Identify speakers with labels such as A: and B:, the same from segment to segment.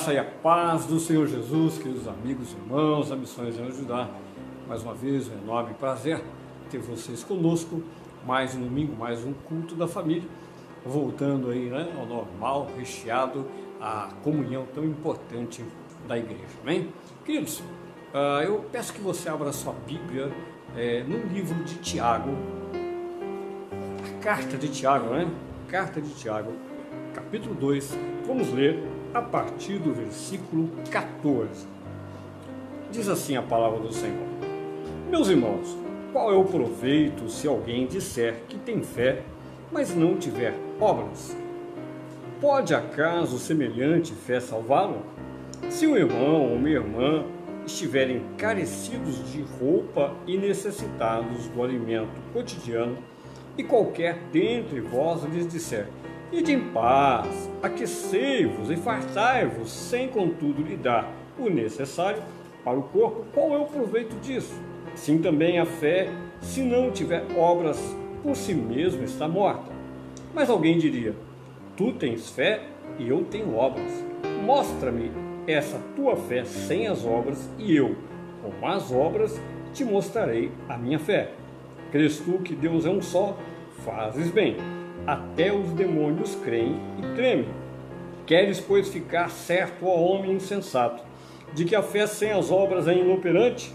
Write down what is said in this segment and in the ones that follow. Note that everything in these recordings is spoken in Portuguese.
A: Graça e a paz do Senhor Jesus, queridos amigos e irmãos, a missões em ajudar. Mais uma vez, um enorme prazer ter vocês conosco. Mais um domingo, mais um culto da família. Voltando aí né, ao normal, recheado, a comunhão tão importante da igreja. Amém? Queridos, uh, eu peço que você abra sua Bíblia é, no livro de Tiago, a carta de Tiago, né? Carta de Tiago, capítulo 2. Vamos ler a partir do versículo 14. Diz assim a palavra do Senhor: Meus irmãos, qual é o proveito se alguém disser que tem fé, mas não tiver obras? Pode acaso semelhante fé salvá-lo? Se um irmão ou uma irmã estiverem carecidos de roupa e necessitados do alimento cotidiano, e qualquer dentre vós lhes disser: Ide em paz, aquecei-vos e fartai-vos, sem contudo lhe dar o necessário para o corpo, qual é o proveito disso? Sim também a fé, se não tiver obras, por si mesmo está morta. Mas alguém diria: Tu tens fé e eu tenho obras. Mostra-me essa tua fé sem as obras, e eu, com as obras, te mostrarei a minha fé. Crês tu que Deus é um só? Fazes bem até os demônios creem e tremem. Queres, pois, ficar certo, ó homem insensato, de que a fé sem as obras é inoperante?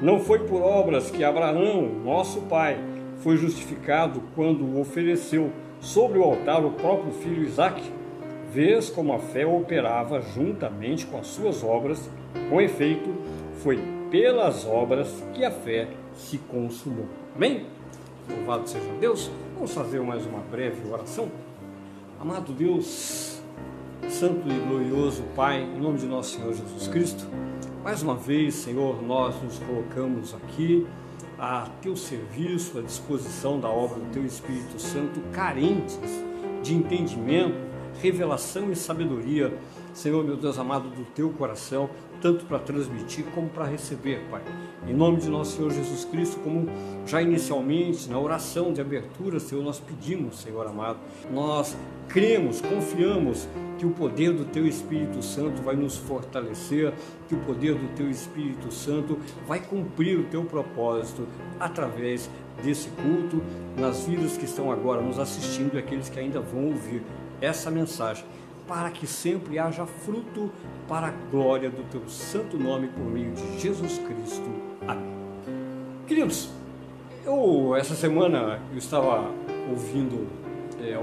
A: Não foi por obras que Abraão, nosso pai, foi justificado quando ofereceu sobre o altar o próprio filho Isaque? Vês como a fé operava juntamente com as suas obras, com efeito, foi pelas obras que a fé se consumou. Amém? Louvado seja Deus. Vamos fazer mais uma breve oração. Amado Deus, Santo e glorioso Pai, em nome de nosso Senhor Jesus Cristo, mais uma vez, Senhor, nós nos colocamos aqui a teu serviço, à disposição da obra do teu Espírito Santo, carentes de entendimento, revelação e sabedoria, Senhor, meu Deus amado, do teu coração, tanto para transmitir como para receber, Pai. Em nome de nosso Senhor Jesus Cristo, como já inicialmente na oração de abertura, Senhor, nós pedimos, Senhor amado, nós cremos, confiamos que o poder do Teu Espírito Santo vai nos fortalecer, que o poder do Teu Espírito Santo vai cumprir o Teu propósito através desse culto, nas vidas que estão agora nos assistindo e aqueles que ainda vão ouvir essa mensagem para que sempre haja fruto para a glória do teu santo nome por meio de Jesus Cristo. Amém. Queridos, eu essa semana eu estava ouvindo, é,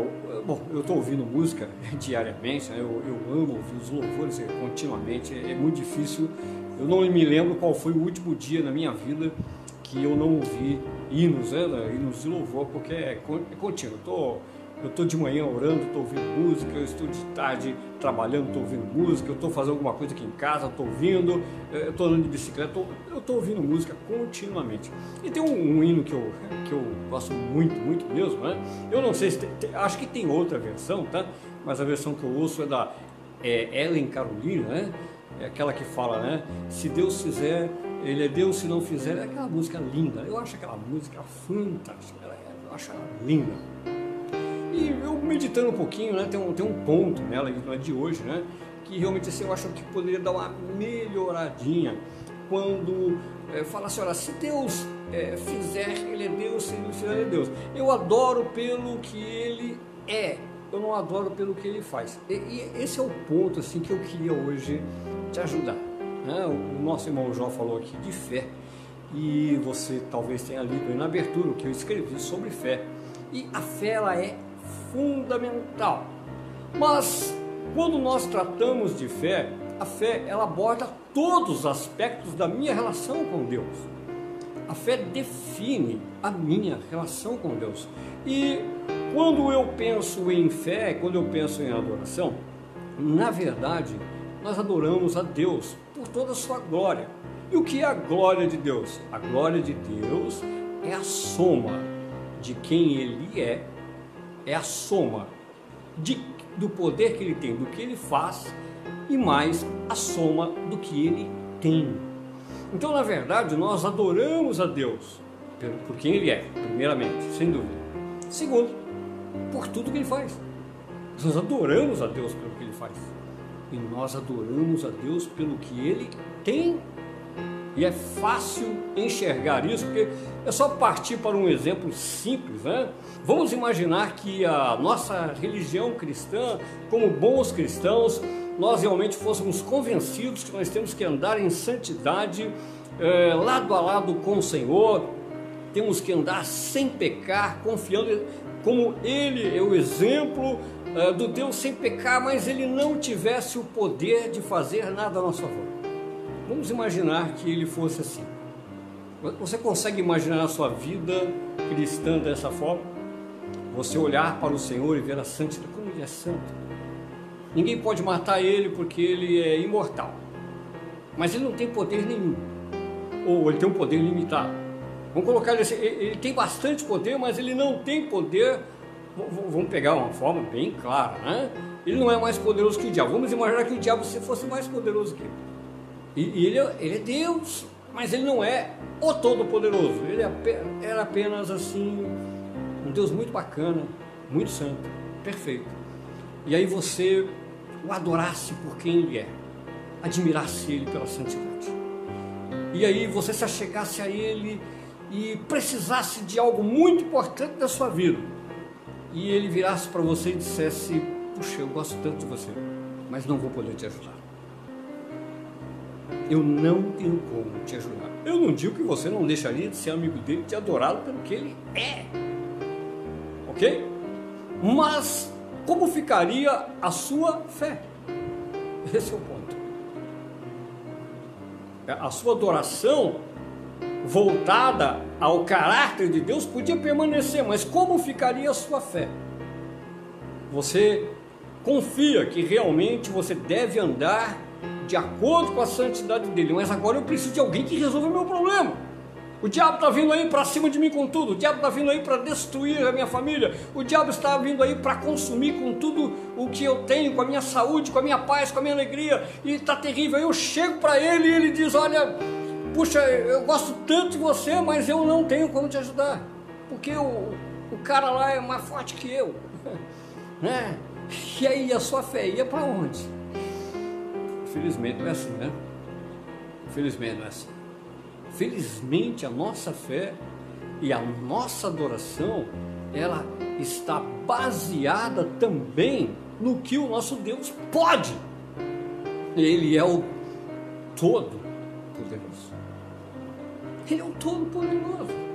A: bom, eu estou ouvindo música diariamente, né? eu, eu, amo ouvir os louvores continuamente, é, é muito difícil. Eu não me lembro qual foi o último dia na minha vida que eu não ouvi hinos, né? hinos de louvor, porque é, é contínuo. Eu eu estou de manhã orando, estou ouvindo música, eu estou de tarde trabalhando, estou ouvindo música, eu estou fazendo alguma coisa aqui em casa, estou ouvindo, eh, eu estou andando de bicicleta, eu estou ouvindo música continuamente. E tem um, um, hino que eu, que eu gosto muito, muito mesmo, né? Eu não sei se tem, tem, acho que tem outra versão, tá? Mas a versão que eu ouço é da é Ellen Carolina, né? É aquela que fala, né? Se Deus fizer, Ele é Deus, se não fizer, é aquela música linda. Eu acho aquela música fantástica, eu acho ela linda. E eu meditando um pouquinho, né, tem um, tem um ponto nela, não é de hoje, né, que realmente assim, eu acho que poderia dar uma melhoradinha quando é, fala assim, olha, se Deus é, fizer, Ele é Deus, se Ele fizer, Ele é Deus. Eu adoro pelo que Ele é, eu não adoro pelo que Ele faz. E, e esse é o ponto assim que eu queria hoje te ajudar. Né? O nosso irmão João falou aqui de fé, e você talvez tenha lido aí na abertura o que eu escrevi sobre fé. E a fé ela é fundamental. Mas quando nós tratamos de fé, a fé ela aborda todos os aspectos da minha relação com Deus. A fé define a minha relação com Deus. E quando eu penso em fé, quando eu penso em adoração, na verdade, nós adoramos a Deus por toda a sua glória. E o que é a glória de Deus? A glória de Deus é a soma de quem Ele é é a soma de, do poder que ele tem, do que ele faz e mais a soma do que ele tem. Então, na verdade, nós adoramos a Deus por quem ele é, primeiramente, sem dúvida. Segundo, por tudo que ele faz. Nós adoramos a Deus pelo que ele faz. e nós adoramos a Deus pelo que Ele tem. E é fácil enxergar isso, porque é só partir para um exemplo simples, né? Vamos imaginar que a nossa religião cristã, como bons cristãos, nós realmente fôssemos convencidos que nós temos que andar em santidade, é, lado a lado com o Senhor, temos que andar sem pecar, confiando como Ele é o exemplo é, do Deus sem pecar, mas Ele não tivesse o poder de fazer nada a nosso favor. Vamos imaginar que Ele fosse assim. Você consegue imaginar a sua vida cristã dessa forma? Você olhar para o Senhor e ver a santidade, como Ele é santo. Ninguém pode matar Ele porque Ele é imortal. Mas Ele não tem poder nenhum. Ou Ele tem um poder limitado. Vamos colocar ele assim, ele tem bastante poder, mas ele não tem poder. Vamos pegar uma forma bem clara, né? Ele não é mais poderoso que o diabo. Vamos imaginar que o diabo se fosse mais poderoso que ele. E, ele, é, ele é Deus, mas ele não é o Todo-Poderoso. Ele é era apenas assim, um Deus muito bacana, muito santo, perfeito. E aí você o adorasse por quem ele é, admirasse ele pela santidade. E aí você se achegasse a ele e precisasse de algo muito importante da sua vida, e ele virasse para você e dissesse: Puxa, eu gosto tanto de você, mas não vou poder te ajudar. Eu não tenho como te ajudar. Eu não digo que você não deixaria de ser amigo dele, de adorá-lo pelo que ele é. Ok? Mas como ficaria a sua fé? Esse é o ponto. A sua adoração voltada ao caráter de Deus podia permanecer, mas como ficaria a sua fé? Você confia que realmente você deve andar de acordo com a santidade dele, mas agora eu preciso de alguém que resolva o meu problema. O diabo está vindo aí para cima de mim com tudo, o diabo está vindo aí para destruir a minha família, o diabo está vindo aí para consumir com tudo o que eu tenho, com a minha saúde, com a minha paz, com a minha alegria, e está terrível. Eu chego para ele e ele diz: Olha, puxa, eu gosto tanto de você, mas eu não tenho como te ajudar, porque o, o cara lá é mais forte que eu, né? E aí a sua fé ia para onde? Felizmente não é assim, né? Felizmente não é assim. Felizmente a nossa fé e a nossa adoração, ela está baseada também no que o nosso Deus pode. Ele é o todo poderoso. Ele é o Todo-Poderoso.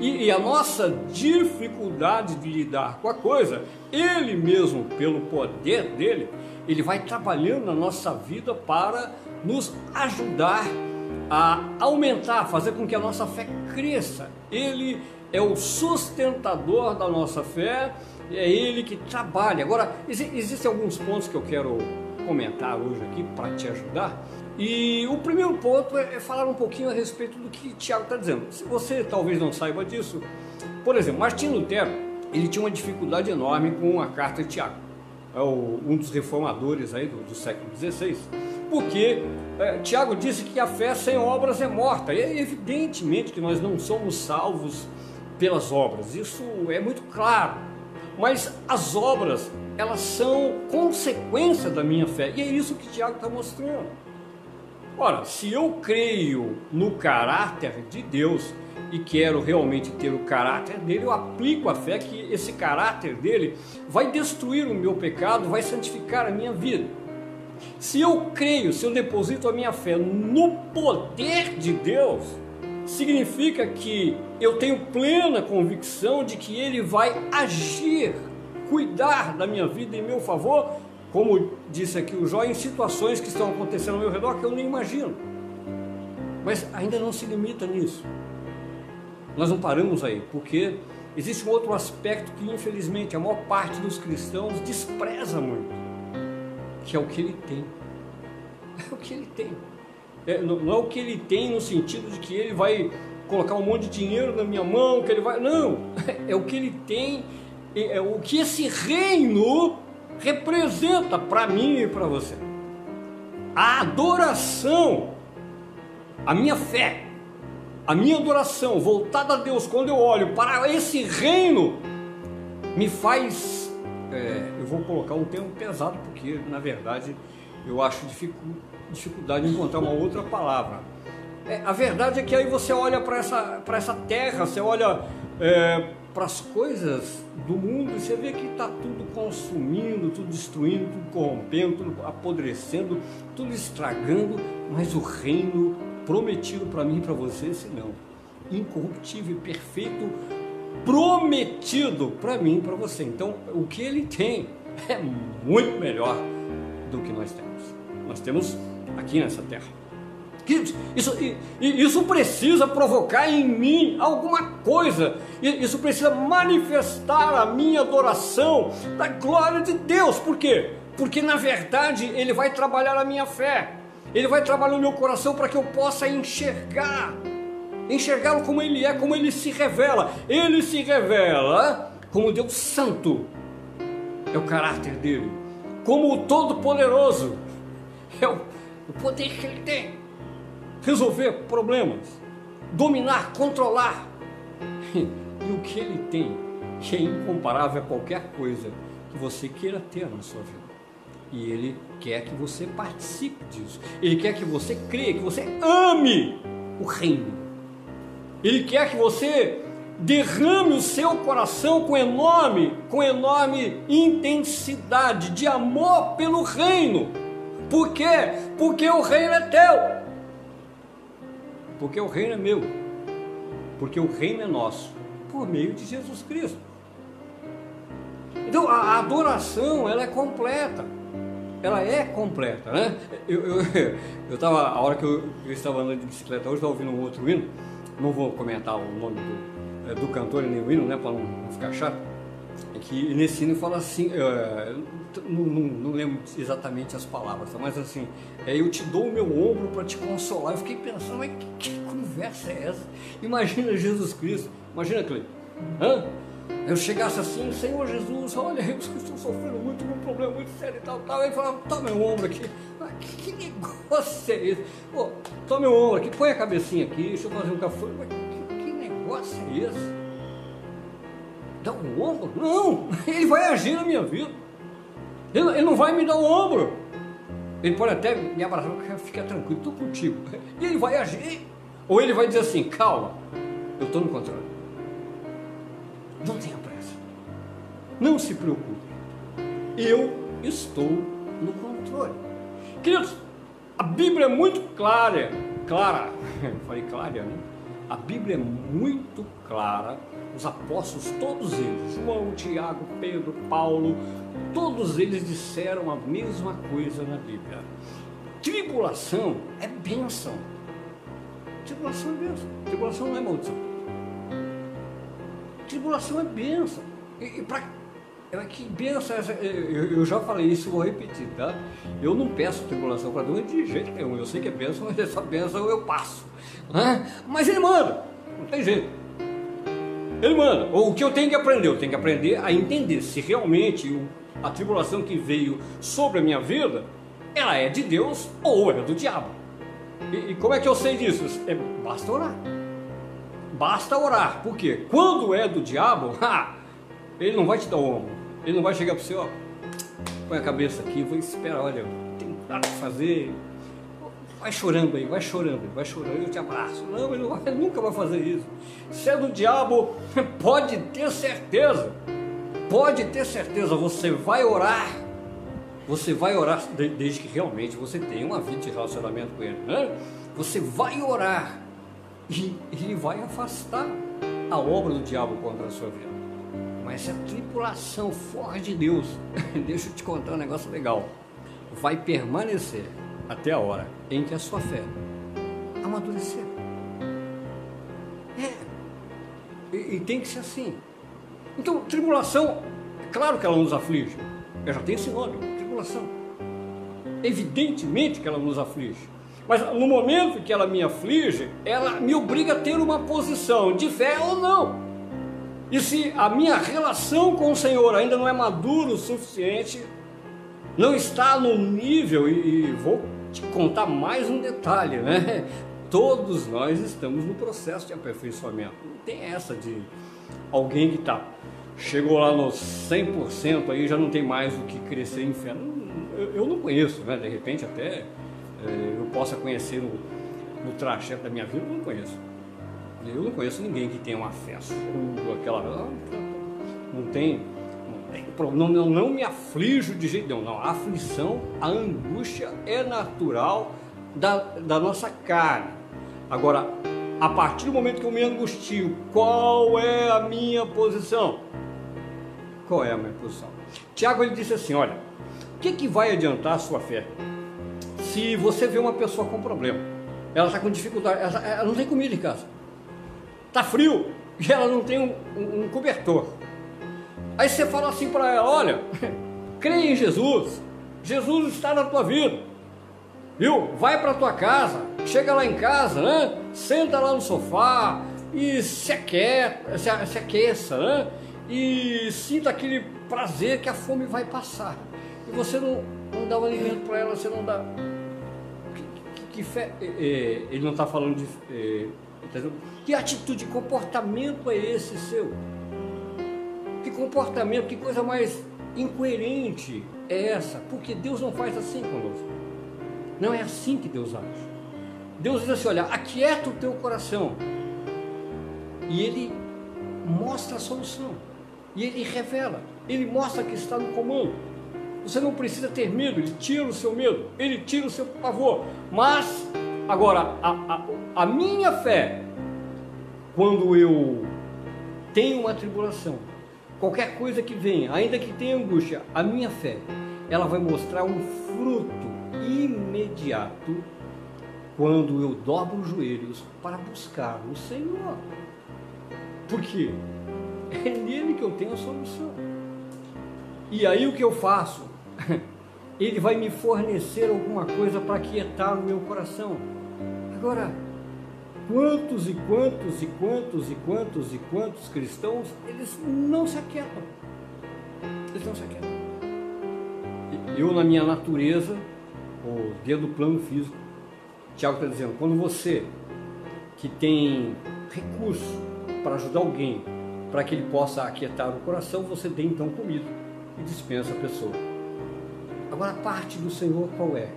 A: E, e, a nossa dificuldade de lidar com a coisa, Ele mesmo, pelo poder dele, Ele vai trabalhando na nossa vida para nos ajudar a aumentar, fazer com que a nossa fé cresça. Ele é o sustentador da nossa fé, é Ele que trabalha. Agora, existem alguns pontos que eu quero comentar hoje aqui para te ajudar. E o primeiro ponto é, é falar um pouquinho a respeito do que Tiago está dizendo. Se você talvez não saiba disso, por exemplo, Martinho Lutero, ele tinha uma dificuldade enorme com a carta de Tiago, é o, um dos reformadores aí do, do século XVI, porque é, Tiago disse que a fé sem obras é morta. E é evidentemente que nós não somos salvos pelas obras, isso é muito claro. Mas as obras, elas são consequência da minha fé, e é isso que Tiago está mostrando. Ora, se eu creio no caráter de Deus e quero realmente ter o caráter dele, eu aplico a fé que esse caráter dele vai destruir o meu pecado, vai santificar a minha vida. Se eu creio, se eu deposito a minha fé no poder de Deus, significa que eu tenho plena convicção de que Ele vai agir, cuidar da minha vida em meu favor como disse aqui o Jó, em situações que estão acontecendo ao meu redor que eu nem imagino. Mas ainda não se limita nisso. Nós não paramos aí, porque existe um outro aspecto que infelizmente a maior parte dos cristãos despreza muito, que é o que ele tem. É o que ele tem. É, não é o que ele tem no sentido de que ele vai colocar um monte de dinheiro na minha mão, que ele vai. Não! É o que ele tem, é, é o que esse reino representa para mim e para você. A adoração, a minha fé, a minha adoração voltada a Deus, quando eu olho para esse reino, me faz. É, eu vou colocar um termo pesado, porque na verdade eu acho dificuldade em encontrar uma outra palavra. É, a verdade é que aí você olha para essa, essa terra, você olha é, para as coisas do mundo você vê que está tudo consumindo, tudo destruindo, tudo corrompendo, tudo apodrecendo, tudo estragando, mas o reino prometido para mim e para você, se não, incorruptível perfeito, prometido para mim e para você. Então, o que ele tem é muito melhor do que nós temos. Nós temos aqui nessa terra. Isso, isso precisa provocar em mim alguma coisa. Isso precisa manifestar a minha adoração da glória de Deus. Por quê? Porque na verdade Ele vai trabalhar a minha fé. Ele vai trabalhar o meu coração para que eu possa enxergar. Enxergá-lo como Ele é, como Ele se revela. Ele se revela como Deus Santo. É o caráter dele. Como o Todo-Poderoso. É o, o poder que Ele tem resolver problemas, dominar, controlar. E o que ele tem, que é incomparável a qualquer coisa que você queira ter na sua vida. E ele quer que você participe disso. Ele quer que você creia, que você ame o reino. Ele quer que você derrame o seu coração com enorme, com enorme intensidade de amor pelo reino. Por quê? Porque o reino é teu. Porque o reino é meu. Porque o reino é nosso. Por meio de Jesus Cristo. Então a adoração ela é completa. Ela é completa, né? Eu estava, eu, eu a hora que eu, eu, estava andando de bicicleta hoje, estava ouvindo um outro hino. Não vou comentar o nome do, é, do cantor e nem o hino, né? Para não ficar chato. Que nesse hino fala assim, é, não, não, não, lembro exatamente as palavras, mas assim, é, eu te dou o meu ombro para te consolar. Eu fiquei pensando, mas que, que, conversa é essa? Imagina Jesus Cristo, imagina hã? Eu chegasse assim, Senhor Jesus, olha, eu estou sofrendo muito, um problema muito sério e tal, tal. Ele falava, toma meu ombro aqui. Mas que, que negócio é esse? Pô, toma meu ombro aqui, põe a cabecinha aqui, deixa eu fazer um café. Mas que, que negócio é esse? Dá um ombro? Não, ele vai agir na minha vida. Ele, ele não vai me dar o ombro. Ele pode até me abraçar, fica tranquilo, estou contigo. E ele vai agir. Ou ele vai dizer assim, calma, eu estou no controle. Não tenha pressa. Não se preocupe. Eu estou no controle. Queridos, a Bíblia é muito clara, clara, falei clara, né? A Bíblia é muito clara os apóstolos, todos eles, João, Tiago, Pedro, Paulo, todos eles disseram a mesma coisa na Bíblia. Tribulação é bênção. Tribulação é bênção. Tribulação não é maldição. Tribulação é bênção. E, e para é que benção essa? Eu, eu, já falei isso, vou repetir, tá? Eu não peço tribulação para Deus de jeito nenhum. Eu sei que é bênção, mas essa bênção eu passo. Né? Mas ele manda, não tem jeito. Ele manda. O que eu tenho que aprender? Eu tenho que aprender a entender se realmente a tribulação que veio sobre a minha vida, ela é de Deus ou é do diabo. E, e como é que eu sei disso? É, basta orar. Basta orar. Por quê? Quando é do diabo, ha, ele não vai te dar o ombro. Ele não vai chegar para você, ó, põe a cabeça aqui, vou esperar, olha, tem nada que fazer, Vai chorando aí, vai chorando, vai chorando, eu te abraço. Não, ele, vai, ele nunca vai fazer isso. Se é do diabo, pode ter certeza. Pode ter certeza, você vai orar. Você vai orar desde que realmente você tenha uma vida de relacionamento com ele. Né? Você vai orar e ele vai afastar a obra do diabo contra a sua vida. Mas a tripulação fora de Deus, deixa eu te contar um negócio legal, vai permanecer até a hora em que a sua fé amadurecer. É. E, e tem que ser assim. Então, tribulação, é claro que ela nos aflige. Eu já tenho esse nome, tribulação. Evidentemente que ela nos aflige. Mas no momento que ela me aflige, ela me obriga a ter uma posição de fé ou não. E se a minha relação com o Senhor ainda não é madura o suficiente, não está no nível, e, e vou te contar mais um detalhe, né? Todos nós estamos no processo de aperfeiçoamento. Não tem essa de alguém que está chegou lá nos 100% aí já não tem mais o que crescer em fé. Eu, não conheço, né? De repente até é, eu possa conhecer no, no trajeto da minha vida, eu não conheço. Eu não conheço ninguém que tenha uma fé aquela. Não tem. Não, não, não me aflijo de jeito nenhum. Não, a aflição, a angústia é natural da, da nossa carne. Agora, a partir do momento que eu me angustio, qual é a minha posição? Qual é a minha posição? Tiago ele disse assim: olha, o que, que vai adiantar a sua fé? Se você vê uma pessoa com problema, ela está com dificuldade, ela, ela, não tem comida em casa, está frio e ela não tem um, um, um cobertor. Aí você fala assim para ela: olha, creia em Jesus, Jesus está na tua vida, viu? Vai para tua casa, chega lá em casa, né? Senta lá no sofá e se aqueça, se, aqueça, né? e sinta aquele prazer que a fome vai passar. E você não, não dá o alimento para ela, você não dá. Que, que, que. É, é ele não está falando de. É, que atitude, comportamento é esse seu? Comportamento, que coisa mais incoerente é essa? Porque Deus não faz assim conosco. Não é assim que Deus age. Deus diz assim: olha, aquieta o teu coração. E Ele mostra a solução. E ele revela, ele mostra que está no comando. Você não precisa ter medo, ele tira o seu medo, ele tira o seu pavor. Mas, agora, a, a, a minha fé, quando eu tenho uma tribulação, qualquer coisa que venha, ainda que tenha angústia, a minha fé, ela vai mostrar um fruto imediato quando eu dobro os joelhos para buscar o Senhor. Por quê? É nele que eu tenho a solução. E aí o que eu faço? Ele vai me fornecer alguma coisa para quietar o meu coração. Agora, quantos e quantos e quantos e quantos e quantos cristãos, eles não se aquietam. Eles não se aquietam. Eu, na minha natureza, ou dentro do plano físico, Tiago está dizendo, quando você que tem recurso para ajudar alguém para que ele possa aquietar o coração, você dê então comida e dispensa a pessoa. Agora, a parte do Senhor qual é?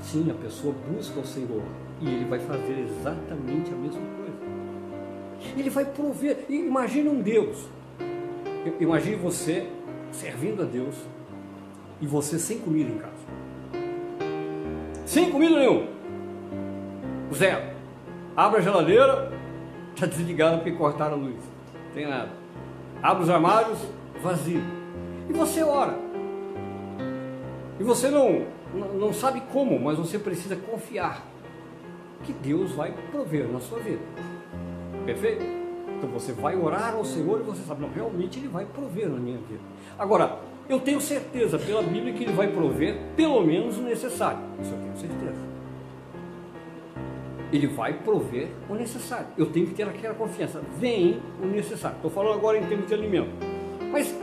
A: Sim, a pessoa busca o Senhor e ele vai fazer exatamente a mesma coisa. Ele vai prover. Imagine um Deus. Imagine você servindo a Deus e você sem comida em casa. Sem comida nenhuma. Zero. Abre a geladeira, está desligado porque cortaram a luz tem nada. Abre os armários, vazio. E você ora. E você não, não sabe como, mas você precisa confiar que Deus vai prover na sua vida. Perfeito? Então você vai orar ao Senhor e você sabe, não, realmente Ele vai prover na minha vida. Agora, eu tenho certeza pela Bíblia que Ele vai prover pelo menos o necessário. Isso eu tenho certeza. Ele vai prover o necessário. Eu tenho que ter aquela confiança. Vem o necessário. Estou falando agora em termos de alimento. Mas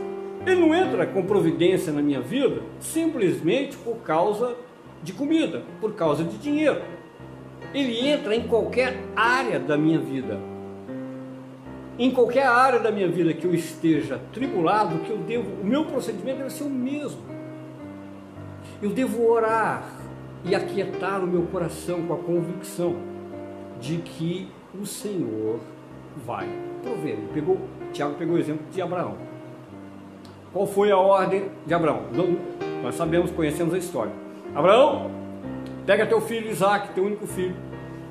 A: ele não entra com providência na minha vida simplesmente por causa de comida, por causa de dinheiro. Ele entra em qualquer área da minha vida. Em qualquer área da minha vida que eu esteja tribulado, que eu devo, o meu procedimento deve ser o mesmo. Eu devo orar e aquietar o meu coração com a convicção de que o Senhor vai prover. Ele pegou, Tiago pegou o exemplo de Abraão. Qual foi a ordem de Abraão? Nós sabemos, conhecemos a história. Abraão, pega teu filho Isaac, teu único filho,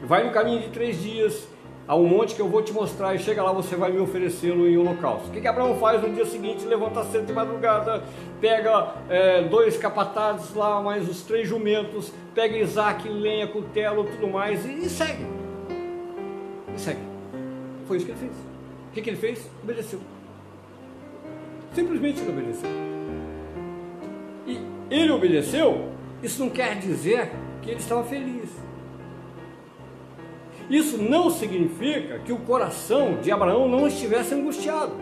A: vai no caminho de três dias a um monte que eu vou te mostrar e chega lá você vai me oferecê-lo em holocausto. O que, que Abraão faz no dia seguinte? Levanta cedo de madrugada, pega é, dois capatazes lá, mais os três jumentos, pega Isaac, lenha, cutelo, tudo mais e, e segue segue. Foi isso que ele fez. O que, que ele fez? Obedeceu. Simplesmente ele obedeceu. E ele obedeceu, isso não quer dizer que ele estava feliz. Isso não significa que o coração de Abraão não estivesse angustiado.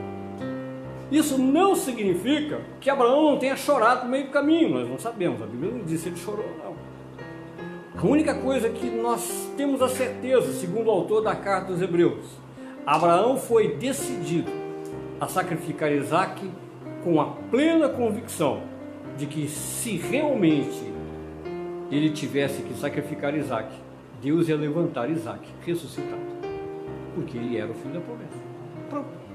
A: Isso não significa que Abraão não tenha chorado no meio do caminho. Nós não sabemos, a Bíblia não diz se ele chorou ou não. A única coisa que nós temos a certeza, segundo o autor da carta dos Hebreus, Abraão foi decidido a sacrificar Isaac com a plena convicção de que se realmente ele tivesse que sacrificar Isaac, Deus ia levantar Isaac ressuscitado, porque ele era o filho da promessa. Pronto.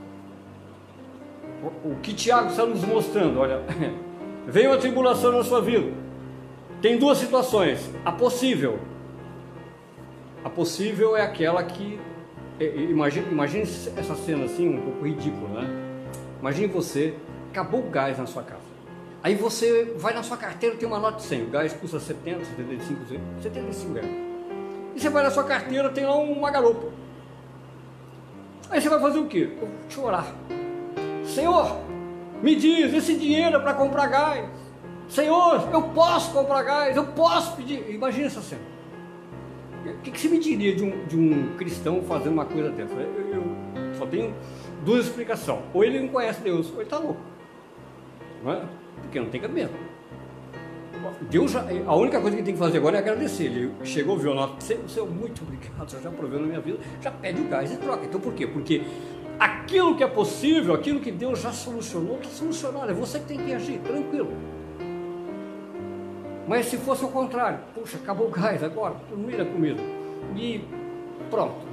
A: O que Tiago está nos mostrando, olha, veio a tribulação na sua vida. Tem duas situações. A possível. A possível é aquela que Imagine, imagine essa cena assim, um pouco ridícula, né? Imagine você, acabou o gás na sua casa. Aí você vai na sua carteira, tem uma nota de 100, o gás custa 70, 75, 75 reais. E você vai na sua carteira, tem lá uma garopa. Aí você vai fazer o quê? Chorar. Senhor, me diz, esse dinheiro é para comprar gás. Senhor, eu posso comprar gás, eu posso pedir. Imagina essa cena. O que, que você me diria de um, de um cristão fazendo uma coisa dessa? Eu, eu só tenho duas explicações. Ou ele não conhece Deus, ou ele está louco. Não é? Porque não tem cabimento. Deus a única coisa que tem que fazer agora é agradecer. Ele chegou, viu a nota, Senhor, muito obrigado, já proveu na minha vida, já pede o gás e troca. Então por quê? Porque aquilo que é possível, aquilo que Deus já solucionou, está solucionado. É você que tem que agir, tranquilo. Mas se fosse o contrário, puxa, acabou o gás agora, não ia comida. E pronto,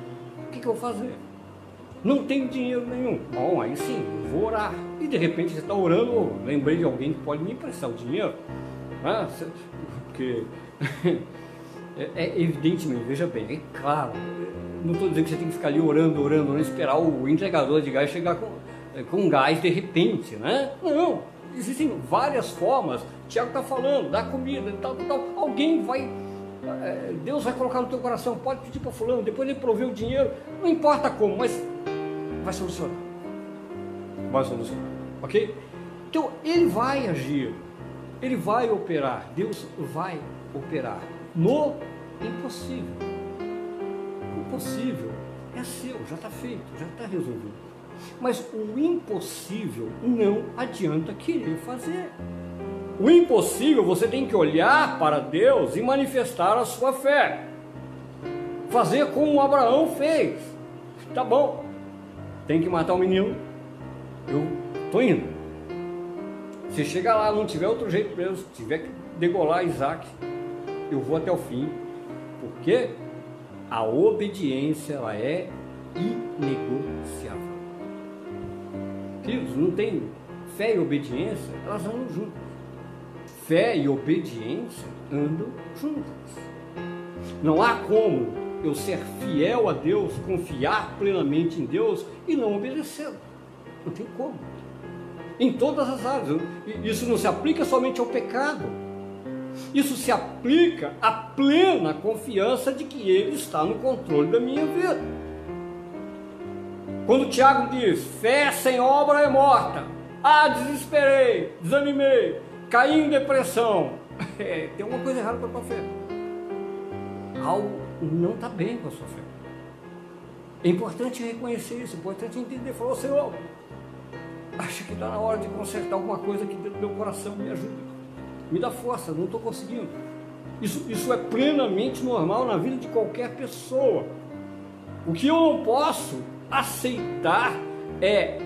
A: o que, que eu vou fazer? Não tenho dinheiro nenhum. Bom, aí sim, vou orar. E de repente você está orando, lembrei de alguém que pode me emprestar o dinheiro. Ah, porque é, é evidentemente, veja bem, é claro, não estou dizendo que você tem que ficar ali orando, orando, não esperar o entregador de gás chegar com, com gás de repente, né? Não, existem várias formas. Tiago está falando, dá comida, tal, tal, Alguém vai, é, Deus vai colocar no teu coração, pode pedir para fulano, depois ele proveu o dinheiro, não importa como, mas vai solucionar. Vai solucionar, ok? Então ele vai agir, ele vai operar, Deus vai operar no impossível. O possível é seu, já está feito, já está resolvido. Mas o impossível não adianta querer fazer. O impossível você tem que olhar para Deus e manifestar a sua fé. Fazer como Abraão fez. Tá bom, tem que matar o menino. Eu tô indo. Se chegar lá não tiver outro jeito mesmo, tiver que degolar Isaac, eu vou até o fim. Porque a obediência ela é inegociável. Filhos, não tem fé e obediência, elas andam juntas. Fé e obediência andam juntas. Não há como eu ser fiel a Deus, confiar plenamente em Deus e não obedecê-lo. Não tem como. Em todas as áreas. Isso não se aplica somente ao pecado. Isso se aplica à plena confiança de que Ele está no controle da minha vida. Quando Tiago diz: fé sem obra é morta. Ah, desesperei, desanimei, caí em depressão. É, tem alguma coisa errada com a tua fé. Algo não está bem com a sua fé. É importante reconhecer isso, é importante entender. Falou, Senhor, acha que está na hora de consertar alguma coisa aqui dentro do meu coração, me ajuda. Me dá força, não estou conseguindo. Isso, isso é plenamente normal na vida de qualquer pessoa. O que eu não posso aceitar é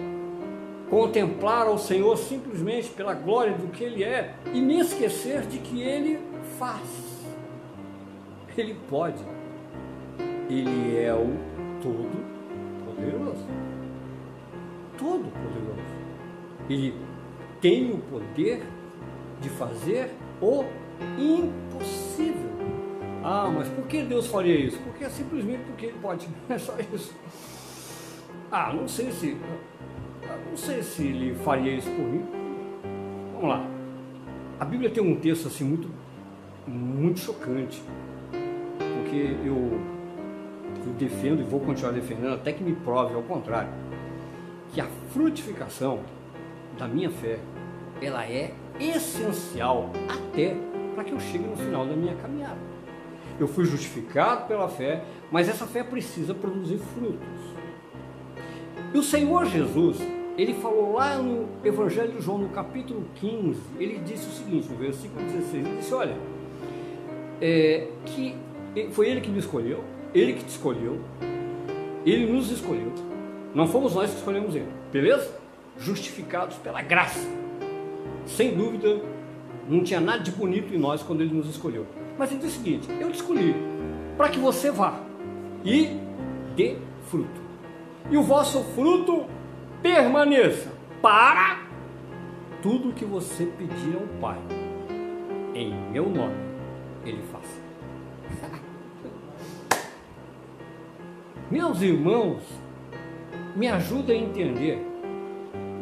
A: contemplar ao Senhor simplesmente pela glória do que Ele é e me esquecer de que Ele faz. Ele pode. Ele é o Todo-Poderoso. Todo-Poderoso. Ele tem o poder de fazer o impossível. Ah, mas por que Deus faria isso? Porque é simplesmente porque Ele pode. É só isso. Ah, não sei se. Não sei se ele faria isso por mim. Vamos lá. A Bíblia tem um texto assim muito, muito chocante. Porque eu, eu defendo e vou continuar defendendo até que me prove ao contrário. Que a frutificação da minha fé, ela é essencial até para que eu chegue no final da minha caminhada. Eu fui justificado pela fé, mas essa fé precisa produzir frutos. E o Senhor Jesus, ele falou lá no Evangelho de João, no capítulo 15, ele disse o seguinte, no versículo 16, ele disse, olha, é, que foi ele que me escolheu, ele que te escolheu, ele nos escolheu, não fomos nós que escolhemos ele, beleza? justificados pela graça. Sem dúvida, não tinha nada de bonito em nós quando ele nos escolheu. Mas ele diz o seguinte: eu te escolhi para que você vá e dê fruto. E o vosso fruto permaneça para tudo que você pedir ao Pai. Em meu nome, ele faça. Meus irmãos, me ajudem a entender.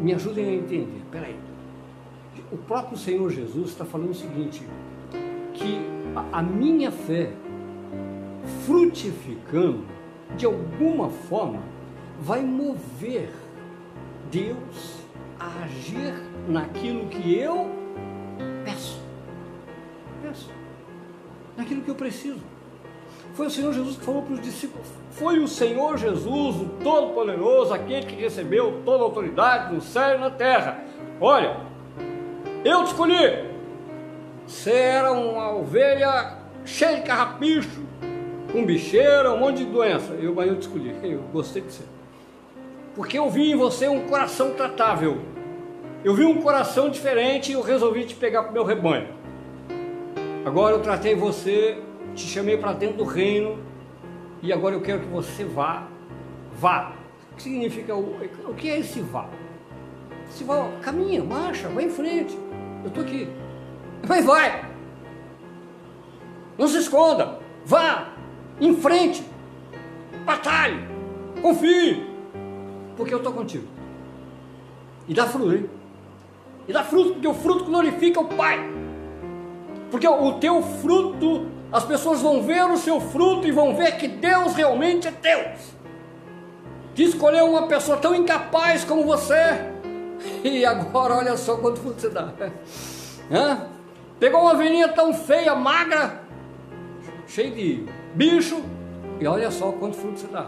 A: Me ajudem a entender. Peraí. O próprio Senhor Jesus está falando o seguinte: que a, minha fé frutificando, de alguma forma, vai mover Deus a agir naquilo que eu peço. Peço. Naquilo que eu preciso. Foi o Senhor Jesus que falou para os discípulos. Foi o Senhor Jesus, o Todo-Poderoso, aquele que recebeu toda a autoridade no céu e na terra. Olha, eu te escolhi. Você era uma ovelha cheia de carrapicho, com bicheira, um monte de doença. Eu, mas eu te escolhi. Eu gostei de você. Porque eu vi em você um coração tratável. Eu vi um coração diferente e eu resolvi te pegar para o meu rebanho. Agora eu tratei você, te chamei para dentro do reino e agora eu quero que você vá. Vá. O que significa o, o que é esse vá? Se vá, caminha, marcha, vai em frente. Eu estou aqui. Mas vai. Não se esconda. Vá. Em frente. Batalhe. Confie. Porque eu estou contigo. E dá fruto, hein? E dá fruto, porque o fruto glorifica o Pai. Porque o teu fruto, as pessoas vão ver o seu fruto e vão ver que Deus realmente é Deus. Que escolheu uma pessoa tão incapaz como você. E agora olha só quanto você dá. Hã? Pegou uma velhinha tão feia, magra, cheia de bicho, e olha só quanto fruto você dá.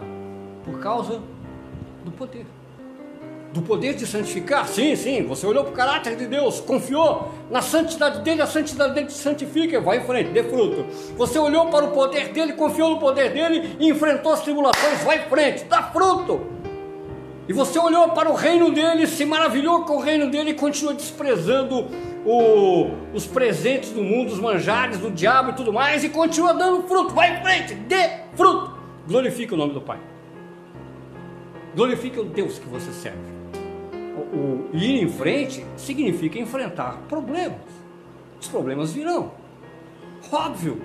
A: Por causa do poder do poder de santificar? Sim, sim. Você olhou para o caráter de Deus, confiou na santidade dele, a santidade dele te santifica, vai em frente, dê fruto. Você olhou para o poder dele, confiou no poder dele e enfrentou as tribulações, vai em frente, dá fruto. E você olhou para o reino dele, se maravilhou com o reino dele e continua desprezando o, os presentes do mundo, os manjares do diabo e tudo mais, e continua dando fruto, vai em frente, dê fruto. Glorifique o nome do Pai. Glorifique o Deus que você serve o ir em frente significa enfrentar problemas. Os problemas virão. Óbvio.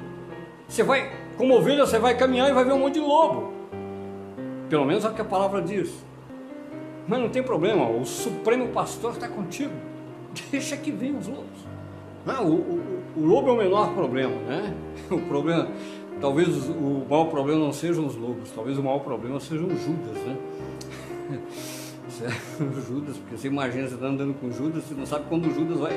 A: Você vai, como ovelha, você vai caminhar e vai ver um monte de lobo. Pelo menos é o que a palavra diz. Mas não tem problema, o Supremo Pastor está contigo. Deixa que venham os lobos. Ah, o, o, o, lobo é o menor problema, né? O problema, talvez o maior problema não sejam os lobos, talvez o maior problema sejam os Judas, né? Judas, porque você imagina você tá andando com Judas, você não sabe quando o Judas vai,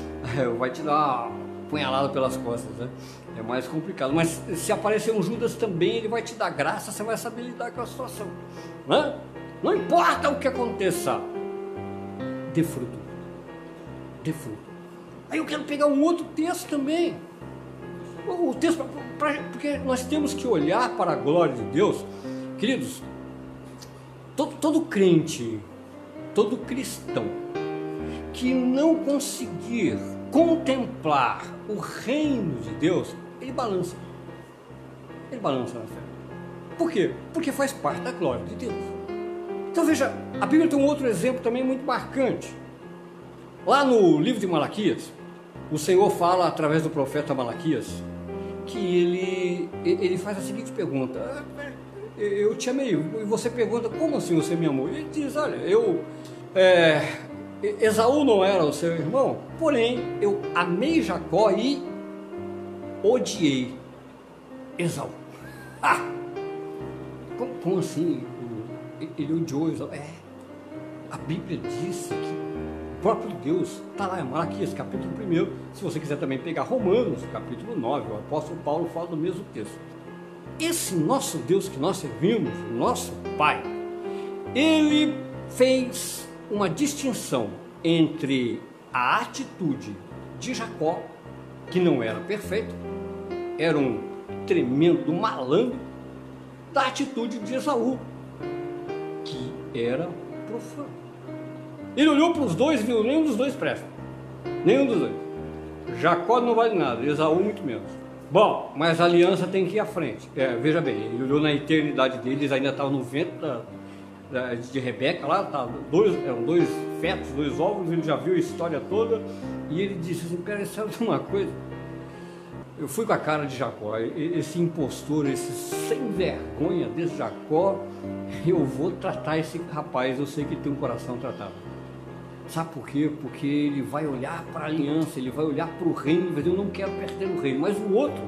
A: vai te dar uma punhalada pelas costas, né? É mais complicado. Mas se aparecer um Judas também, ele vai te dar graça, você vai saber lidar com a situação. Né? Não importa o que aconteça, dê fruto. Dê fruto. Aí eu quero pegar um outro texto também. O texto, pra, pra, porque nós temos que olhar para a glória de Deus. Queridos, todo, todo crente, todo cristão que não conseguir contemplar o reino de Deus, ele balança. Ele balança na fé. Por quê? Porque faz parte da glória de Deus. Então veja, a Bíblia tem um outro exemplo também muito marcante. Lá no livro de Malaquias, o Senhor fala através do profeta Malaquias que ele, ele faz a seguinte pergunta: eu te amei. E você pergunta, como assim você me amou? Ele diz, olha, eu. É, Esaú não era o seu irmão, porém eu amei Jacó e odiei Esaú. Ah! Como, como assim? Ele odiou Esaú? É. A Bíblia disse que o próprio Deus está lá em Malaquias, capítulo 1. Se você quiser também pegar Romanos, capítulo 9, o apóstolo Paulo fala do mesmo texto esse nosso Deus que nós servimos, nosso Pai, ele fez uma distinção entre a atitude de Jacó, que não era perfeito, era um tremendo malandro, da atitude de Esaú, que era profano. Ele olhou para os dois e viu: nenhum dos dois presta. Nenhum dos dois. Jacó não vale nada, Esaú muito menos. Bom, mas a aliança tem que ir à frente. É, veja bem, ele olhou na eternidade deles, ainda estava no vento da, da, de Rebeca lá, tá, dois, eram dois fetos, dois ovos, ele já viu a história toda, e ele disse assim, cara, sabe uma coisa? Eu fui com a cara de Jacó, esse impostor, esse sem vergonha desse Jacó, eu vou tratar esse rapaz, eu sei que tem um coração tratado. Sabe por quê? Porque ele vai olhar para a aliança, ele vai olhar para o reino e vai dizer, eu não quero perder o reino. Mas o outro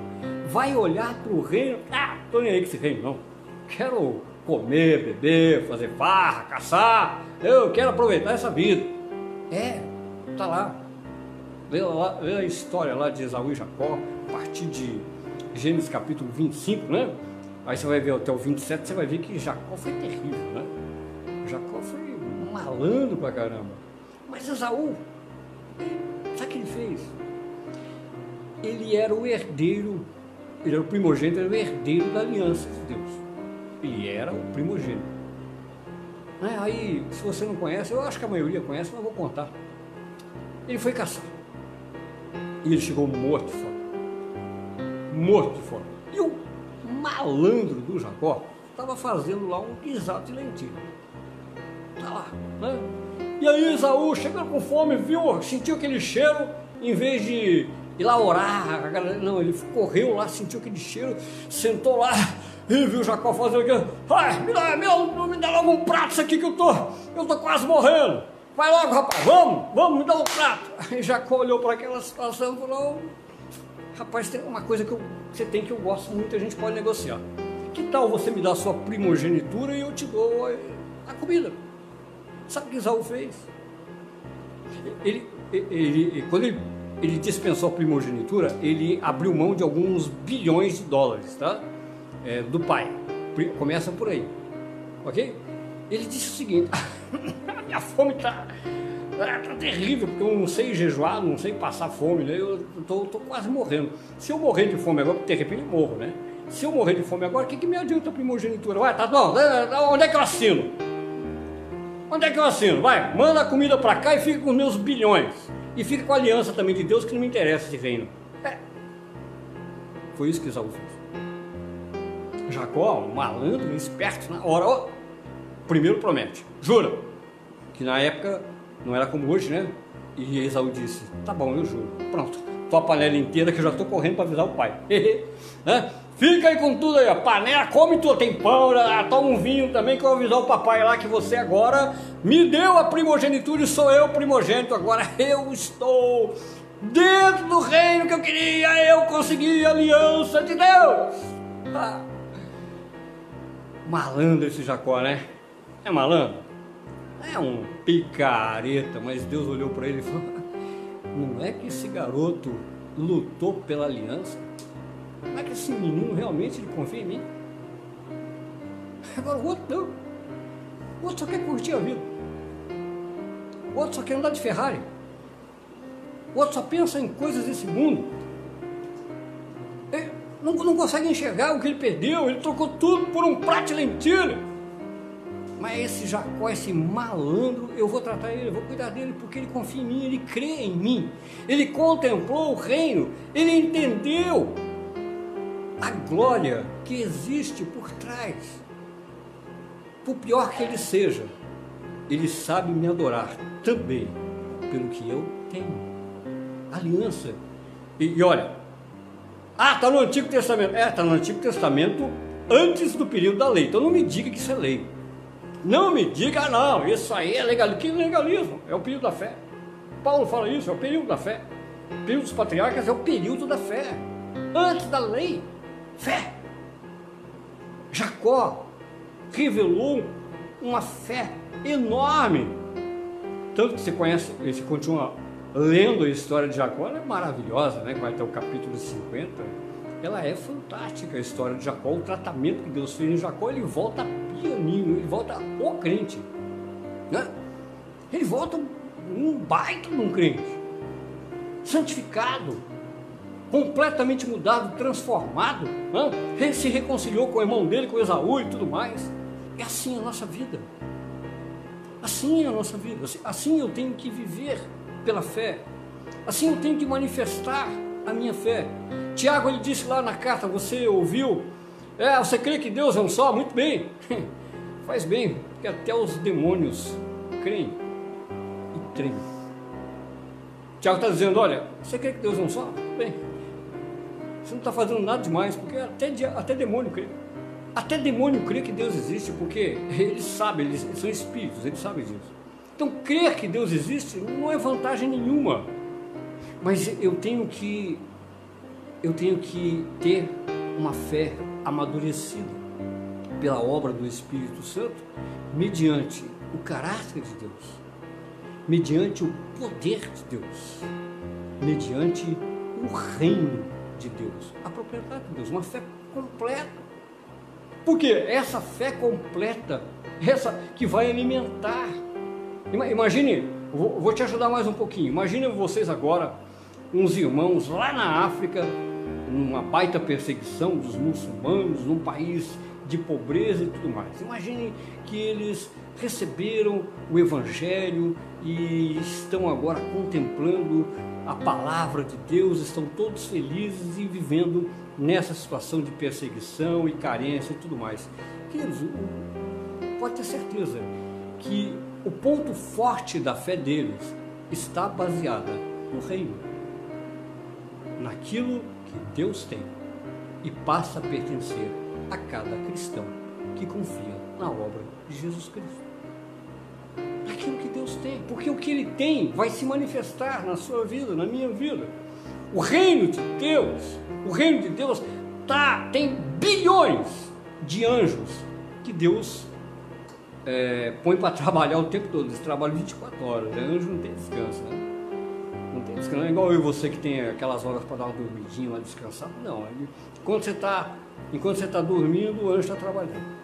A: vai olhar para o reino, ah, estou nem aí com esse reino, não. Quero comer, beber, fazer farra, caçar. Eu quero aproveitar essa vida. É, tá lá. Lê, lá, a história lá de Esaú e Jacó, a partir de Gênesis capítulo 25, né? Aí você vai ver até o 27, você vai ver que Jacó foi terrível, né? Jacó foi malandro pra caramba. Mas Esaú, sabe o que ele fez? Ele era o herdeiro, ele era o primogênito, era o herdeiro da aliança de Deus. Ele era o primogênito. Né? Aí, se você não conhece, eu acho que a maioria conhece, mas vou contar. Ele foi caçar. E ele chegou morto de fome. Morto de fome. E o malandro do Jacó estava fazendo lá um guisado de lentilha. Está lá, né? E aí Isaú, chegando com fome, viu, sentiu aquele cheiro, em vez de ir lá orar, não, ele correu lá, sentiu aquele cheiro, sentou lá e viu Jacó fazendo aquilo. Ai, me dá, meu, me dá logo um prato isso aqui que eu tô, eu tô quase morrendo. Vai logo, rapaz, vamos, vamos, me dá um prato. Aí Jacó olhou para aquela situação e falou, rapaz, tem uma coisa que eu, você tem que eu gosto muito, a gente pode negociar. Que tal você me dar a sua primogenitura e eu te dou a comida? Sabe o que Isaú fez? Ele, ele, quando ele, ele dispensou a primogenitura, ele abriu mão de alguns bilhões de dólares, tá? É, do pai. Começa por aí, ok? Ele disse o seguinte: minha fome está tá, tá terrível, porque eu não sei jejuar, não sei passar fome, né? Eu tô quase morrendo. Se eu morrer de fome agora, de repente eu morro, né? Se eu morrer de fome agora, o que, que me adianta a primogenitura? Ué, tá bom, onde é que eu assino? Onde é que eu assino? Vai, manda a comida para cá e fica com os meus bilhões. E fica com a aliança também de Deus que não me interessa esse reino. É. Foi isso que Esaú fez. Jacó, um malandro, esperto, na hora, ó, primeiro promete, jura, que na época não era como hoje, né? E Esaú disse, tá bom, eu juro. Pronto, tua panela inteira que eu já estou correndo para avisar o pai. né? Fica aí com tudo aí, a panela, come tudo, tem pão, ah, toma um vinho também que eu vou avisar o papai lá que você agora me deu a primogenitura e sou eu primogênito, agora eu estou dentro do reino que eu queria, eu consegui a aliança de Deus. Ah. Malandro esse Jacó, né? É malandro? É um picareta, mas Deus olhou para ele e falou: Não é que esse garoto lutou pela aliança? Como é que esse menino realmente ele confia em mim? Agora o outro não. O outro só quer curtir a vida. O outro só quer andar de Ferrari. O outro só pensa em coisas desse mundo. Ele não, não consegue enxergar o que ele perdeu. Ele trocou tudo por um prato de lentilha. Mas esse Jacó, esse malandro, eu vou tratar ele, eu vou cuidar dele, porque ele confia em mim, ele crê em mim. Ele contemplou o reino, ele entendeu a glória que existe por trás. Por pior que ele seja, ele sabe me adorar também pelo que eu tenho. Aliança. E, e olha, ah, está no Antigo Testamento. É, está no Antigo Testamento antes do período da lei. Então não me diga que isso é lei. Não me diga, não, isso aí é legalismo. Que legalismo? É o período da fé. Paulo fala isso, é o período da fé. O período dos patriarcas é o período da fé. Antes da lei. Fé. Jacó revelou uma fé enorme. Tanto que você conhece, você continua lendo a história de Jacó, ela é maravilhosa, né? Vai até o capítulo 50. Ela é fantástica a história de Jacó, o tratamento que Deus fez em Jacó, ele volta pianinho, ele volta o crente. Né? Ele volta um baita de um crente. Santificado, completamente mudado, transformado, né? se reconciliou com o irmão dele, com Esaú e tudo mais. É assim a nossa vida. Assim é a nossa vida, assim, assim eu tenho que viver pela fé, assim eu tenho que manifestar a minha fé. Tiago ele disse lá na carta, você ouviu? É, você crê que Deus é um só? Muito bem, faz bem, porque até os demônios creem e tremem. Tiago está dizendo: olha, você crê que Deus é um só? Bem, você não está fazendo nada demais, porque até, até demônio crê. Até demônio crê que Deus existe, porque eles sabem, eles são espíritos, eles sabem disso. Então, crer que Deus existe não é vantagem nenhuma. Mas eu tenho que eu tenho que ter uma fé amadurecida pela obra do Espírito Santo, mediante o caráter de Deus, mediante o poder de Deus, mediante o reino de Deus, a propriedade de Deus, uma fé completa. Porque essa fé completa, essa que vai alimentar. Imagine, vou te ajudar mais um pouquinho. Imagine vocês agora, uns irmãos lá na África, numa baita perseguição dos muçulmanos, num país de pobreza e tudo mais. Imagine que eles receberam o Evangelho e estão agora contemplando a palavra de Deus, estão todos felizes e vivendo nessa situação de perseguição e carência e tudo mais. Queridos, pode ter certeza que o ponto forte da fé deles está baseada no reino, naquilo que Deus tem e passa a pertencer a cada cristão que confia na obra de Jesus Cristo. Aquilo que Deus tem, porque o que Ele tem vai se manifestar na sua vida, na minha vida. O reino de Deus, o reino de Deus tá, tem bilhões de anjos que Deus é, põe para trabalhar o tempo todo. Eles trabalham 24 horas, né? anjo não tem descanso, né? Não tem descanso. É igual eu e você que tem aquelas horas para dar uma dormidinha lá, descansar. Não, quando você está enquanto você está dormindo, o anjo está trabalhando.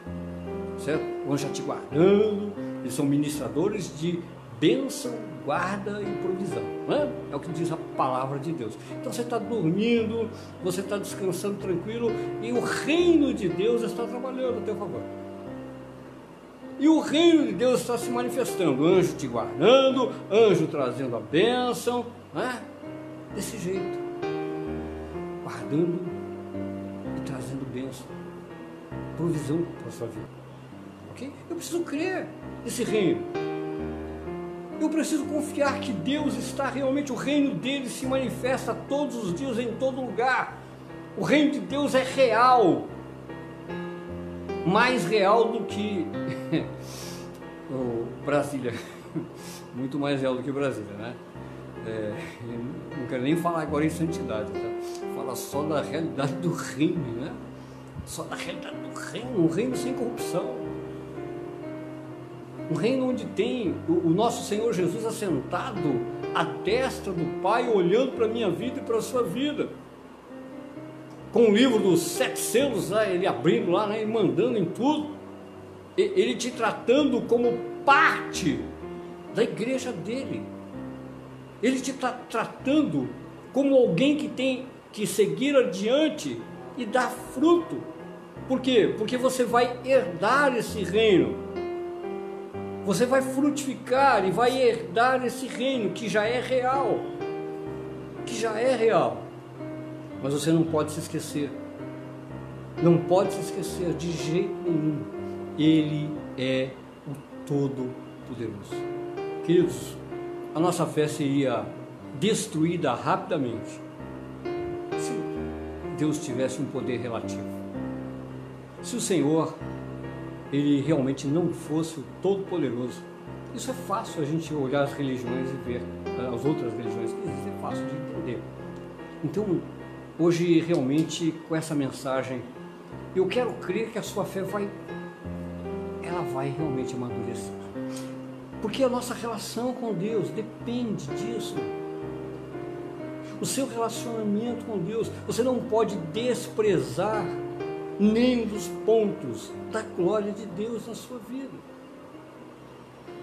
A: Certo? O anjo está te guardando, eles são ministradores de bênção, guarda e provisão. É? é o que diz a palavra de Deus. Então você está dormindo, você está descansando tranquilo e o reino de Deus está trabalhando a teu favor. E o reino de Deus está se manifestando, anjo te guardando, anjo trazendo a bênção, né? desse jeito, guardando e trazendo bênção, provisão para a sua vida. Ok? Eu preciso crer nesse reino. Eu preciso confiar que Deus está realmente, o reino dele se manifesta todos os dias, em todo lugar. O reino de Deus é real, mais real do que o Brasília, muito mais real do que Brasília, né? É, não quero nem falar agora em santidade, tá? Fala só da realidade do reino, né? Só da realidade do reino, um reino sem corrupção. Um reino onde tem o, o nosso Senhor Jesus assentado à destra do Pai, olhando para a minha vida e para a sua vida. Com o livro dos sete selos, né, ele abrindo lá, né, e mandando em tudo. Ele te tratando como parte da igreja dele. Ele te está tratando como alguém que tem que seguir adiante e dar fruto. Por quê? Porque você vai herdar esse reino. Você vai frutificar e vai herdar esse reino que já é real. Que já é real. Mas você não pode se esquecer. Não pode se esquecer de jeito nenhum. Ele é o Todo-Poderoso. Queridos, a nossa fé seria destruída rapidamente se Deus tivesse um poder relativo. Se o Senhor ele realmente não fosse o Todo-Poderoso, isso é fácil a gente olhar as religiões e ver eh, as outras religiões existem, é fácil de entender. Então, hoje realmente com essa mensagem, eu quero crer que a sua fé vai ela vai realmente amadurecer. Porque a nossa relação com Deus depende disso. O seu relacionamento com Deus, você não pode desprezar nenhum dos pontos da glória de Deus na sua vida.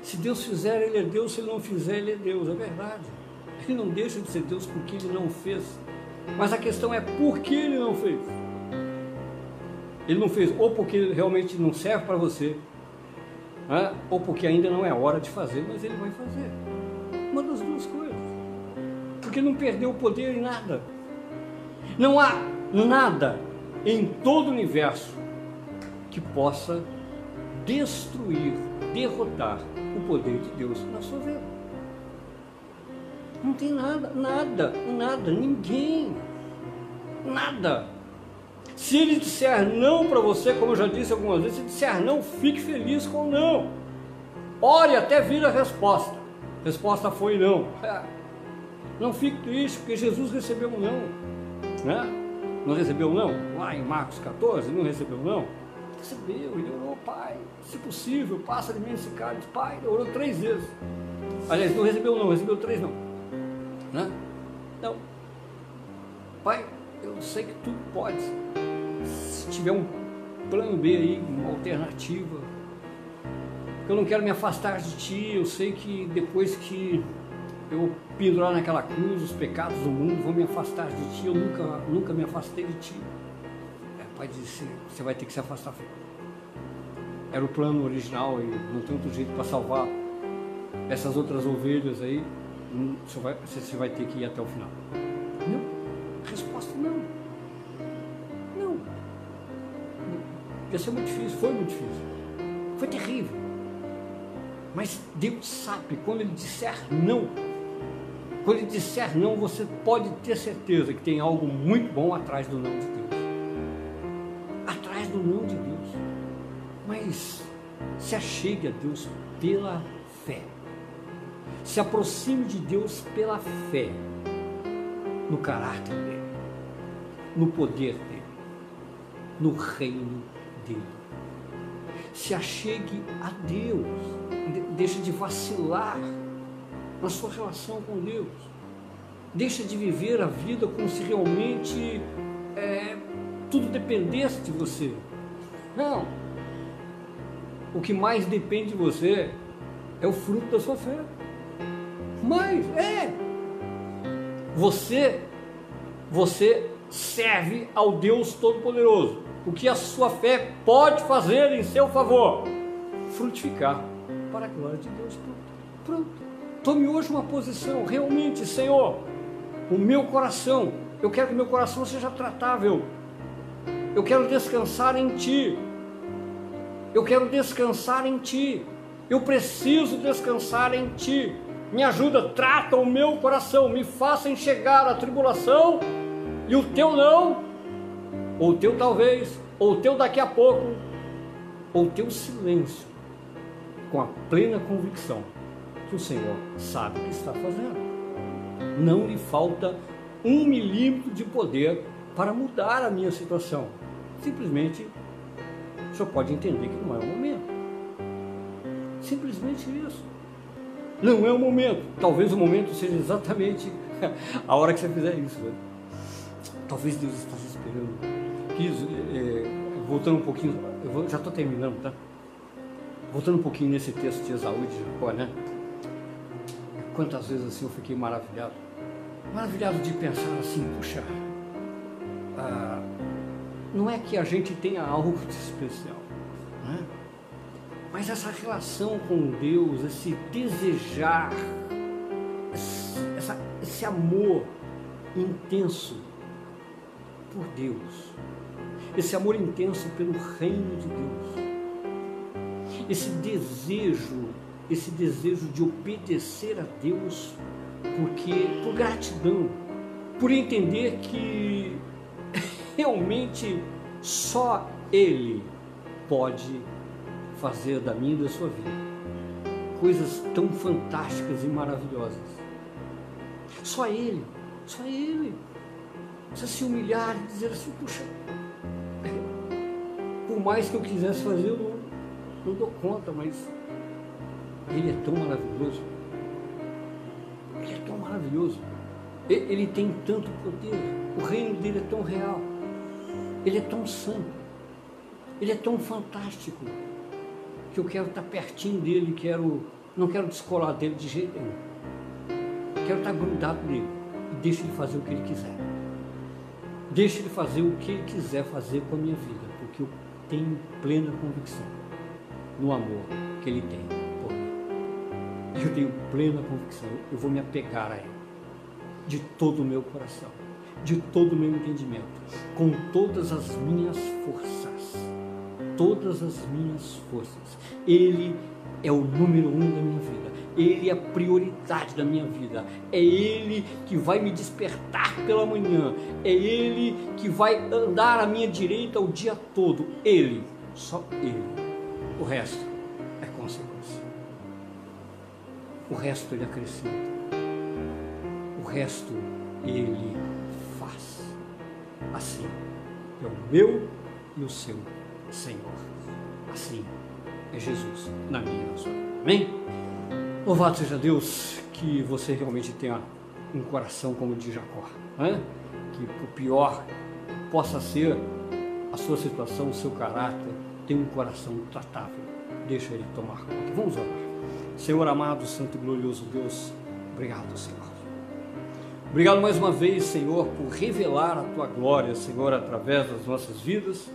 A: Se Deus fizer, Ele é Deus, se Ele não fizer, Ele é Deus, é verdade. Ele não deixa de ser Deus porque Ele não fez. Mas a questão é por que Ele não fez. Ele não fez ou porque realmente não serve para você, né? ou porque ainda não é hora de fazer, mas ele vai fazer. Uma das duas coisas. Porque não perdeu o poder em nada. Não há nada em todo o universo que possa destruir, derrotar o poder de Deus na sua vida. Não tem nada, nada, nada, ninguém, nada. Se ele disser não para você, como eu já disse algumas vezes, se disser não, fique feliz com não. Ore até vir a resposta. A resposta foi não. Não fique triste, porque Jesus recebeu um não. Né? Não recebeu não? Lá em Marcos 14, não recebeu não? Recebeu, ele orou, pai, se possível, passa de mim esse cálice. Pai, ele orou três vezes. Aliás, não recebeu não, recebeu três não. Né? Então, pai, eu sei que tu pode. Se tiver um plano B aí, uma alternativa, eu não quero me afastar de ti, eu sei que depois que eu pendurar naquela cruz os pecados do mundo, vou me afastar de ti, eu nunca, nunca me afastei de ti. É, pai disse, você vai ter que se afastar. Era o plano original e não tem outro jeito para salvar essas outras ovelhas aí, hum, você vai, você vai ter que ir até o final. Não. Resposta não. Não. Ia ser muito difícil, foi muito difícil. Foi terrível. Mas Deus sabe, quando Ele disser não, quando ele disser não, você pode ter certeza que tem algo muito bom atrás do não de Deus. Atrás do não de Deus. Mas se achegue a Deus pela fé. Se aproxime de Deus pela fé. No caráter dele. No poder dele. No reino dele. Se achegue a Deus. Deixe de vacilar na sua relação com Deus. Deixa de viver a vida como se realmente é, tudo dependesse de você. Não. O que mais depende de você é o fruto da sua fé. Mas é. Você, você serve ao Deus Todo-Poderoso. O que a sua fé pode fazer em seu favor? Frutificar para a glória de Deus. Pronto. Pronto. Tome hoje uma posição, realmente, Senhor, o meu coração, eu quero que meu coração seja tratável. Eu quero descansar em Ti. Eu quero descansar em Ti. Eu preciso descansar em Ti. Me ajuda, trata o meu coração, me faça enxergar a tribulação e o teu não, ou o teu talvez, ou o teu daqui a pouco, ou o teu silêncio, com a plena convicção que o Senhor sabe o que está fazendo. Não lhe falta um milímetro de poder para mudar a minha situação. Simplesmente, o senhor pode entender que não é o momento. Simplesmente isso. Não é o momento. Talvez o momento seja exatamente a hora que você fizer isso. Né? Talvez Deus esteja esperando. Quis, é, voltando um pouquinho, vou, já estou terminando, tá? Voltando um pouquinho nesse texto de Esaú e de Jacó, né? Quantas vezes assim eu fiquei maravilhado. Maravilhado de pensar assim, puxa, ah, não é que a gente tenha algo de especial, né? mas essa relação com Deus, esse desejar, essa, esse amor intenso por Deus, esse amor intenso pelo reino de Deus, esse desejo esse desejo de obedecer a Deus, porque por gratidão, por entender que realmente só Ele pode fazer da minha e da sua vida coisas tão fantásticas e maravilhosas. Só Ele, só Ele. Precisa se humilhar e dizer assim, puxa, por mais que eu quisesse fazer, eu não, não dou conta, mas ele é tão maravilhoso. Ele é tão maravilhoso. Ele tem tanto poder. O reino dele é tão real. Ele é tão santo. Ele é tão fantástico que eu quero estar pertinho dele, quero, não quero descolar dele de jeito nenhum. Quero estar grudado nele e deixe ele fazer o que ele quiser. Deixe ele fazer o que ele quiser fazer com a minha vida, porque eu tenho plena convicção no amor que Ele tem. Eu tenho plena convicção, eu vou me apegar a Ele, de todo o meu coração, de todo o meu entendimento, com todas as minhas forças. Todas as minhas forças. Ele é o número um da minha vida. Ele é a prioridade da minha vida. É Ele que vai me despertar pela manhã. É Ele que vai andar à minha direita o dia todo. Ele, só Ele. O resto O resto Ele acrescenta. O resto Ele faz. Assim é o meu e o seu Senhor. Assim é Jesus na minha na sua vida. Amém? Louvado seja Deus que você realmente tenha um coração como o de Jacó. Né? Que por pior possa ser a sua situação, o seu caráter, tem um coração tratável. Deixa ele tomar conta. Vamos orar. Senhor amado, santo e glorioso Deus, obrigado, Senhor. Obrigado mais uma vez, Senhor, por revelar a tua glória, Senhor, através das nossas vidas.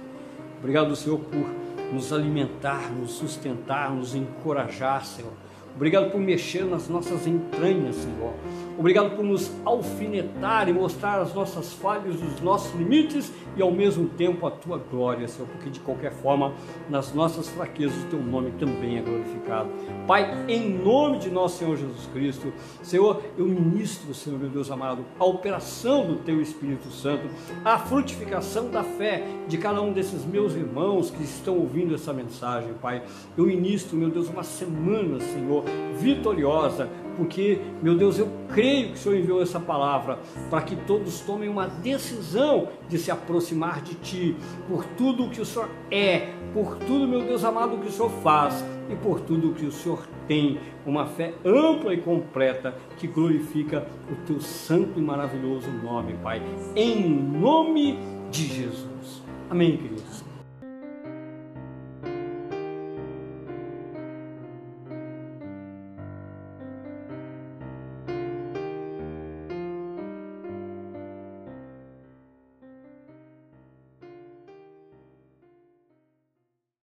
A: Obrigado, Senhor, por nos alimentar, nos sustentar, nos encorajar, Senhor. Obrigado por mexer nas nossas entranhas, Senhor. Obrigado por nos alfinetar e mostrar as nossas falhas, os nossos limites e ao mesmo tempo a tua glória, Senhor, porque de qualquer forma, nas nossas fraquezas, o teu nome também é glorificado. Pai, em nome de nosso Senhor Jesus Cristo, Senhor, eu ministro, Senhor meu Deus amado, a operação do teu Espírito Santo, a frutificação da fé de cada um desses meus irmãos que estão ouvindo essa mensagem, Pai. Eu ministro, meu Deus, uma semana, Senhor, vitoriosa, porque, meu Deus, eu creio que o Senhor enviou essa palavra para que todos tomem uma decisão de se aproximar de Ti, por tudo o que o Senhor é, por tudo, meu Deus amado, que o Senhor faz e por tudo que o Senhor tem, uma fé ampla e completa que glorifica o Teu santo e maravilhoso nome, Pai, em nome de Jesus. Amém, querido.